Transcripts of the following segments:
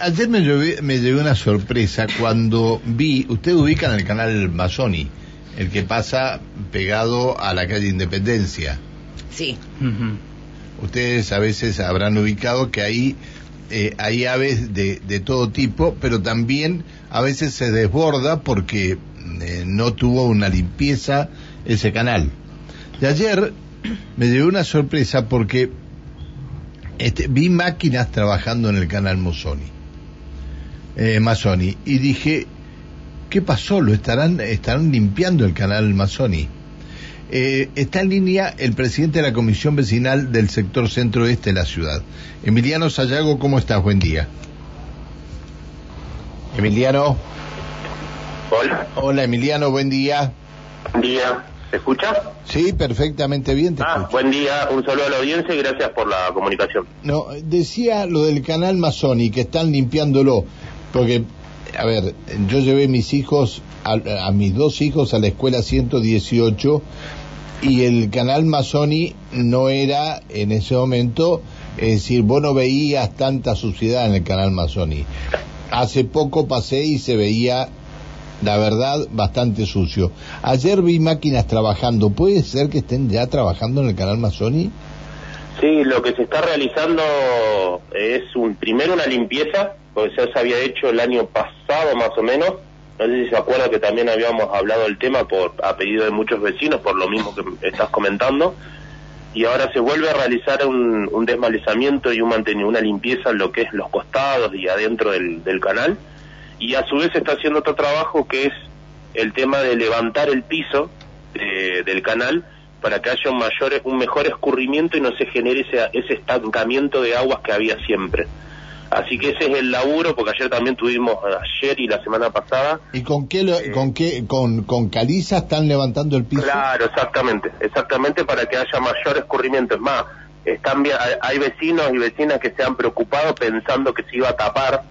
Ayer me llevé, me llevé una sorpresa cuando vi, ustedes ubican el canal Mazzoni, el que pasa pegado a la calle Independencia. Sí. Ustedes a veces habrán ubicado que ahí eh, hay aves de, de todo tipo, pero también a veces se desborda porque eh, no tuvo una limpieza ese canal. Y ayer me llevé una sorpresa porque este, vi máquinas trabajando en el canal Mazzoni, eh, Mazzoni, y dije, ¿qué pasó? ¿Lo estarán, estarán limpiando el canal Mazzoni? Eh, está en línea el presidente de la Comisión Vecinal del sector centro-este de la ciudad. Emiliano Sayago, ¿cómo estás? Buen día. Emiliano. Hola. Hola, Emiliano, buen día. Buen día. ¿Se escucha? Sí, perfectamente bien te Ah, escucho. buen día. Un saludo a la audiencia y gracias por la comunicación. No, decía lo del canal Mazzoni, que están limpiándolo, porque, a ver, yo llevé mis hijos, a, a mis dos hijos a la escuela 118 y el canal Mazzoni no era en ese momento, es decir, vos no veías tanta suciedad en el canal Mazzoni. Hace poco pasé y se veía, la verdad, bastante sucio. Ayer vi máquinas trabajando, ¿puede ser que estén ya trabajando en el canal Mazzoni? Sí, lo que se está realizando es un primero una limpieza, porque ya se había hecho el año pasado más o menos. No sé si se acuerda que también habíamos hablado del tema por a pedido de muchos vecinos, por lo mismo que estás comentando. Y ahora se vuelve a realizar un, un desmalezamiento y un mantenimiento, una limpieza en lo que es los costados y adentro del canal. Y a su vez está haciendo otro trabajo que es el tema de levantar el piso de- del canal para que haya un mayor un mejor escurrimiento y no se genere ese, ese estancamiento de aguas que había siempre. Así que ese es el laburo, porque ayer también tuvimos, eh, ayer y la semana pasada, ¿Y con qué, lo- con qué, con, con caliza están levantando el piso? Claro, exactamente, exactamente para que haya mayor escurrimiento. Es más, están hay vecinos y vecinas que se han preocupado pensando que se iba a tapar.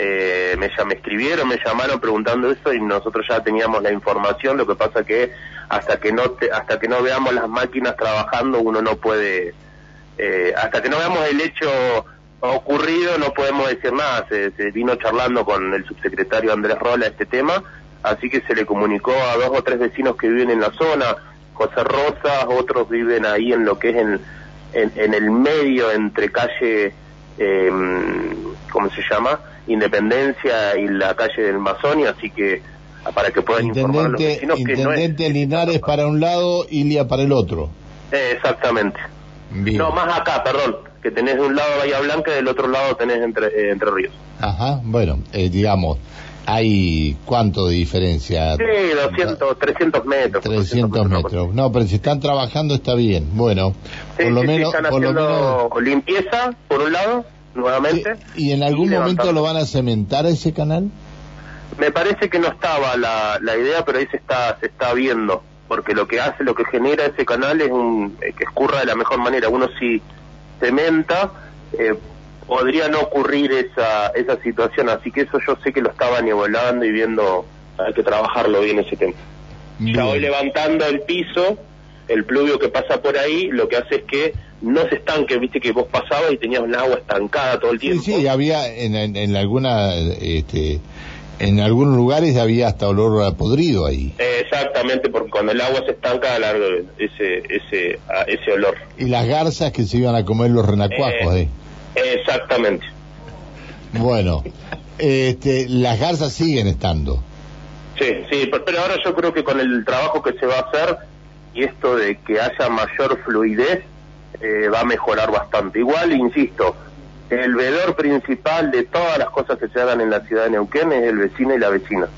Eh, me, me escribieron, me llamaron preguntando eso y nosotros ya teníamos la información. Lo que pasa que hasta que no te- hasta que no veamos las máquinas trabajando uno no puede, eh, hasta que no veamos el hecho ocurrido no podemos decir nada. Se, se vino charlando con el subsecretario Andrés Rola este tema, así que se le comunicó a dos o tres vecinos que viven en la zona, José Rosas, otros viven ahí en lo que es en, en, en el medio entre calle, eh, ¿cómo se llama? Independencia y la calle del Masoni, así que para que puedan informar a los Intendente, que no es... Intendente Linares para un lado, Ilia para el otro. Eh, exactamente. Bien. No, más acá, perdón, que tenés de un lado Bahía Blanca y del otro lado tenés Entre, eh, entre Ríos. Ajá, bueno, eh, digamos, hay cuánto de diferencia. Sí, 200, 300 metros. 300 metros. No, pero si están trabajando está bien. Bueno, Sí, por lo sí, sí, menos, están por lo haciendo menos. limpieza, por un lado, nuevamente. ¿Y en algún y momento lo van a cementar ese canal? Me parece que no estaba la, la idea, pero ahí se está, se está viendo. Porque lo que hace, lo que genera ese canal es un, eh, que escurra de la mejor manera. Uno si cementa, eh, podría no ocurrir esa, esa situación. Así que eso yo sé que lo estaban evaluando y viendo, hay que trabajarlo bien ese tema. Ya hoy levantando el piso, el pluvio que pasa por ahí, lo que hace es que no se estanque, viste que vos pasabas y tenías un agua estancada todo el Sí, tiempo. sí, había en, en, en alguna, este, en algunos lugares había hasta olor a podrido ahí. Eh, Exactamente, porque cuando el agua se estanca, largo ese, ese, a- ese olor. Y las garzas que se iban a comer los renacuajos, Eh. eh. Exactamente. Bueno, este, las garzas siguen estando. Sí, sí, pero- pero ahora yo creo que con el trabajo que se va a hacer y esto de que haya mayor fluidez, eh, va a mejorar bastante. Igual, insisto, el vedor principal de todas las cosas que se hagan en la ciudad de Neuquén es el vecino y la vecina.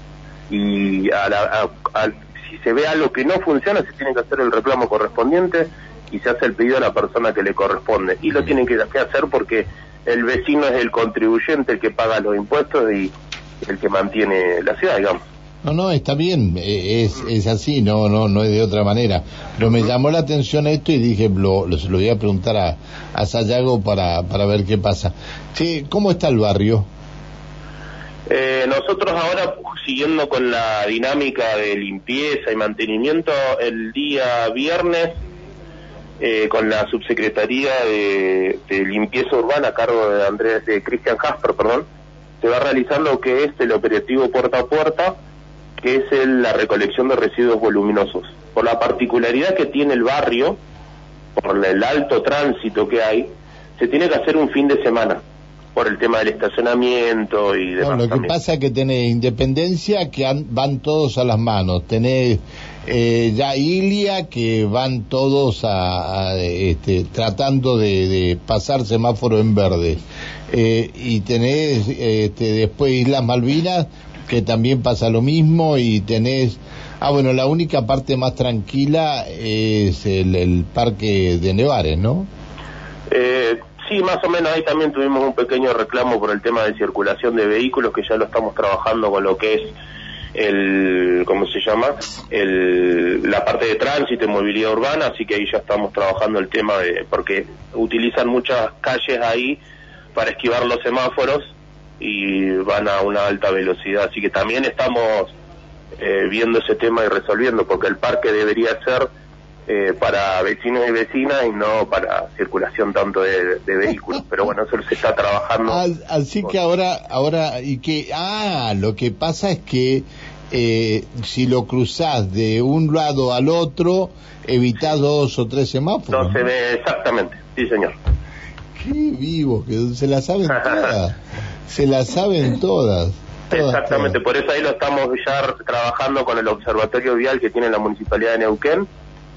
Y a la- a- a- si se ve algo que no funciona, se tiene que hacer el reclamo correspondiente y se hace el pedido a la persona que le corresponde. Y lo tienen que que hacer porque el vecino es el contribuyente, el que paga los impuestos y el que mantiene la ciudad, digamos. No, no, está bien, eh, es, es así, no, no, no es de otra manera. Pero me llamó la atención esto y dije, lo, lo, lo voy a preguntar a, a Sayago para, para ver qué pasa. Che, ¿cómo está el barrio? Eh, nosotros ahora, siguiendo con la dinámica de limpieza y mantenimiento, el día viernes, eh, con la subsecretaría de, de limpieza urbana a cargo de Andrés, de Cristian Jasper, perdón, se va a realizar lo que es el operativo puerta a puerta, que es la recolección de residuos voluminosos. Por la particularidad que tiene el barrio, por el alto tránsito que hay, se tiene que hacer un fin de semana por el tema del estacionamiento y demás. lo que pasa es que tenés independencia que van todos a las manos, tenés eh, ya Ilia que van todos a, este, tratando de, pasar semáforo en verde eh, y tenés este, después Islas Malvinas que también pasa lo mismo y tenés ah bueno la única parte más tranquila es el, parque de Nevares no eh, sí más o menos ahí también tuvimos un pequeño reclamo por el tema de circulación de vehículos que ya lo estamos trabajando con lo que es el, ¿cómo se llama? El, la parte de tránsito y movilidad urbana, así que ahí ya estamos trabajando el tema de, porque utilizan muchas calles ahí para esquivar los semáforos y van a una alta velocidad, así que también estamos eh, viendo ese tema y resolviendo, porque el parque debería ser eh, para vecinos y vecinas y no para circulación tanto de, vehículos. Pero bueno, eso se está trabajando. Así que ahora, ahora, y que, ah, lo que pasa es que eh, si lo cruzás de un lado al otro, evitás dos o tres semáforos. No se ve exactamente, sí señor. Qué vivo, que se la saben todas. Se la saben todas. Exactamente, por eso ahí lo estamos ya trabajando con el observatorio vial que tiene la municipalidad de Neuquén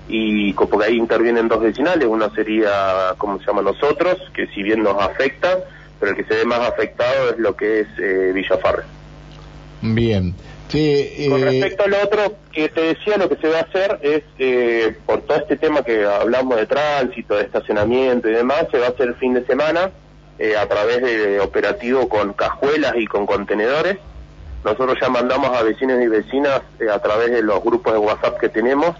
y porque ahí intervienen dos vecinales, uno sería, como se llama nosotros, que si bien nos afecta, pero el que se ve más afectado es lo que es eh, Villafarre. Bien. Con eh, respecto a lo otro que te decía, lo que se va a hacer es, eh, por todo este tema que hablamos de tránsito, de estacionamiento y demás, se va a hacer el fin de semana a través de operativo con cajuelas y con contenedores. Nosotros ya mandamos a vecinos y vecinas a través de los grupos de WhatsApp que tenemos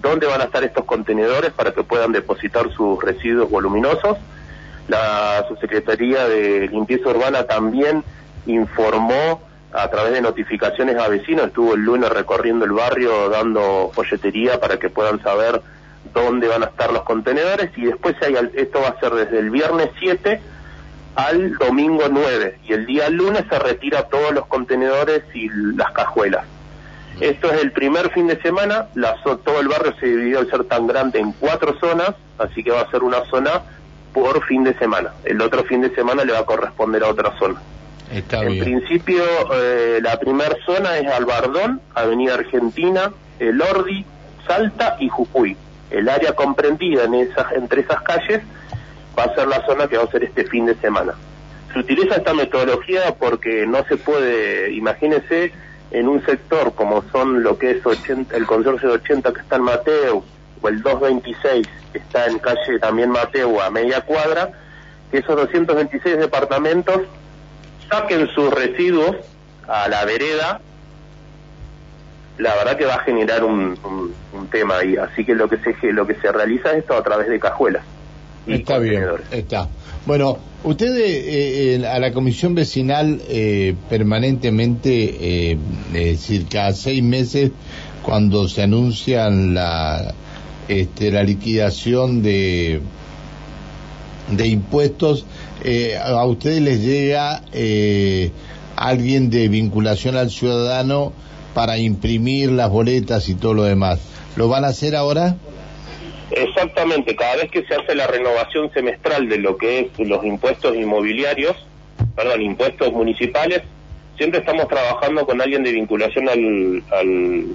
dónde van a estar estos contenedores para que puedan depositar sus residuos voluminosos. La subsecretaría de limpieza urbana también informó a través de notificaciones a vecinos, estuvo el lunes recorriendo el barrio dando folletería para que puedan saber dónde van a estar los contenedores y después hay, esto va a ser desde el viernes 7 al domingo 9 y el día lunes se retira todos los contenedores y las cajuelas. Esto es el primer fin de semana, todo el barrio se dividió al ser tan grande en cuatro zonas, así que va a ser una zona por fin de semana. El otro fin de semana le va a corresponder a otra zona. en principio, eh, la primera zona es Albardón, Avenida Argentina, El Ordi, Salta y Jujuy. El área comprendida en esas, entre esas calles va a ser la zona que va a ser este fin de semana. Se utiliza esta metodología porque no se puede, imagínense, en un sector como son lo que es el consorcio de 80 que está en Mateo o el 226 que está en calle también Mateo a media cuadra, que esos 226 departamentos saquen sus residuos a la vereda, la verdad que va a generar un, tema ahí. Así que lo que se lo que se realiza es esto a través de cajuelas. Está bien, está. Bueno, ustedes eh, eh, a la comisión vecinal eh, permanentemente, es decir, cada seis meses, cuando se anuncian la, este, la liquidación de, de impuestos, a ustedes les llega alguien de vinculación al ciudadano para imprimir las boletas y todo lo demás. ¿Lo van a hacer ahora? Exactamente, cada vez que se hace la renovación semestral de lo que es los impuestos inmobiliarios, perdón, impuestos municipales, siempre estamos trabajando con alguien de vinculación al,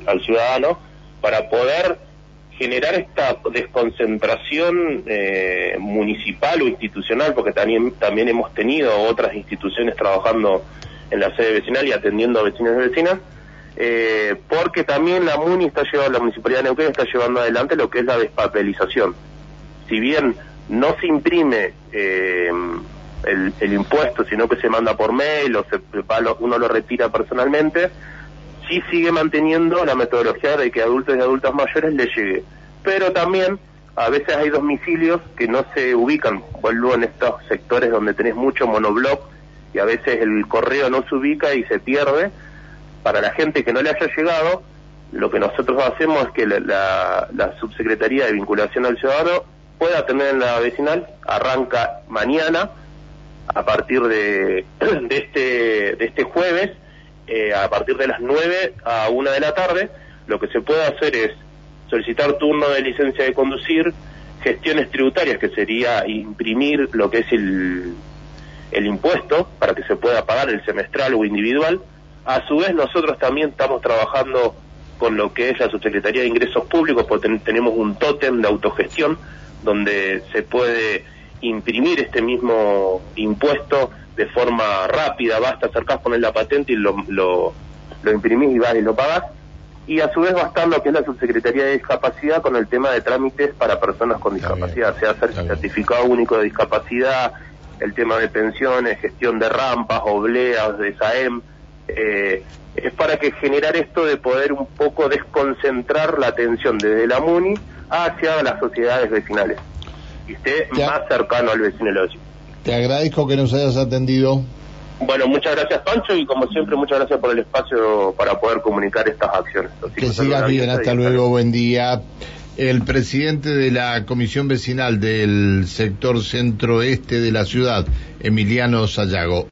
al, ciudadano para poder generar esta desconcentración eh, municipal o institucional, porque también, también hemos tenido otras instituciones trabajando en la sede vecinal y atendiendo a vecinos y vecinas, eh, porque también la MUNI está llevando, la Municipalidad de Neuquén está llevando adelante lo que es la despapelización. Si bien no se imprime eh, el, impuesto, sino que se manda por mail o se, uno lo retira personalmente, sí sigue manteniendo la metodología de que adultos y adultas mayores le llegue. Pero también a veces hay domicilios que no se ubican, vuelvo en estos sectores donde tenés mucho monobloc y a veces el correo no se ubica y se pierde para la gente que no le haya llegado, lo que nosotros hacemos es que la, subsecretaría de vinculación al ciudadano pueda tener en la vecinal, arranca mañana a partir de, este, de este jueves, eh, a partir de las 9 a 1 de la tarde, lo que se puede hacer es solicitar turno de licencia de conducir, gestiones tributarias, que sería imprimir lo que es el, el impuesto para que se pueda pagar el semestral o individual. A su vez, nosotros también estamos trabajando con lo que es la Subsecretaría de Ingresos Públicos, porque tenemos un tótem de autogestión donde se puede imprimir este mismo impuesto de forma rápida, basta acercar, poner la patente y lo, lo, lo imprimís y vas y lo pagás. Y a su vez va a estar lo que es la Subsecretaría de Discapacidad con el tema de trámites para personas con discapacidad, sea certificado único de discapacidad, el tema de pensiones, gestión de rampas, obleas, de SAEM. Eh, es para que generar esto de poder un poco desconcentrar la atención desde la MUNI hacia las sociedades vecinales y esté más cercano al vecino Te agradezco que nos hayas atendido. Bueno, muchas gracias Pancho y como siempre muchas gracias por el espacio para poder comunicar estas acciones. que sigas bien, hasta luego, buen día. El presidente de la Comisión Vecinal del sector centro-este de la ciudad, Emiliano Sayago.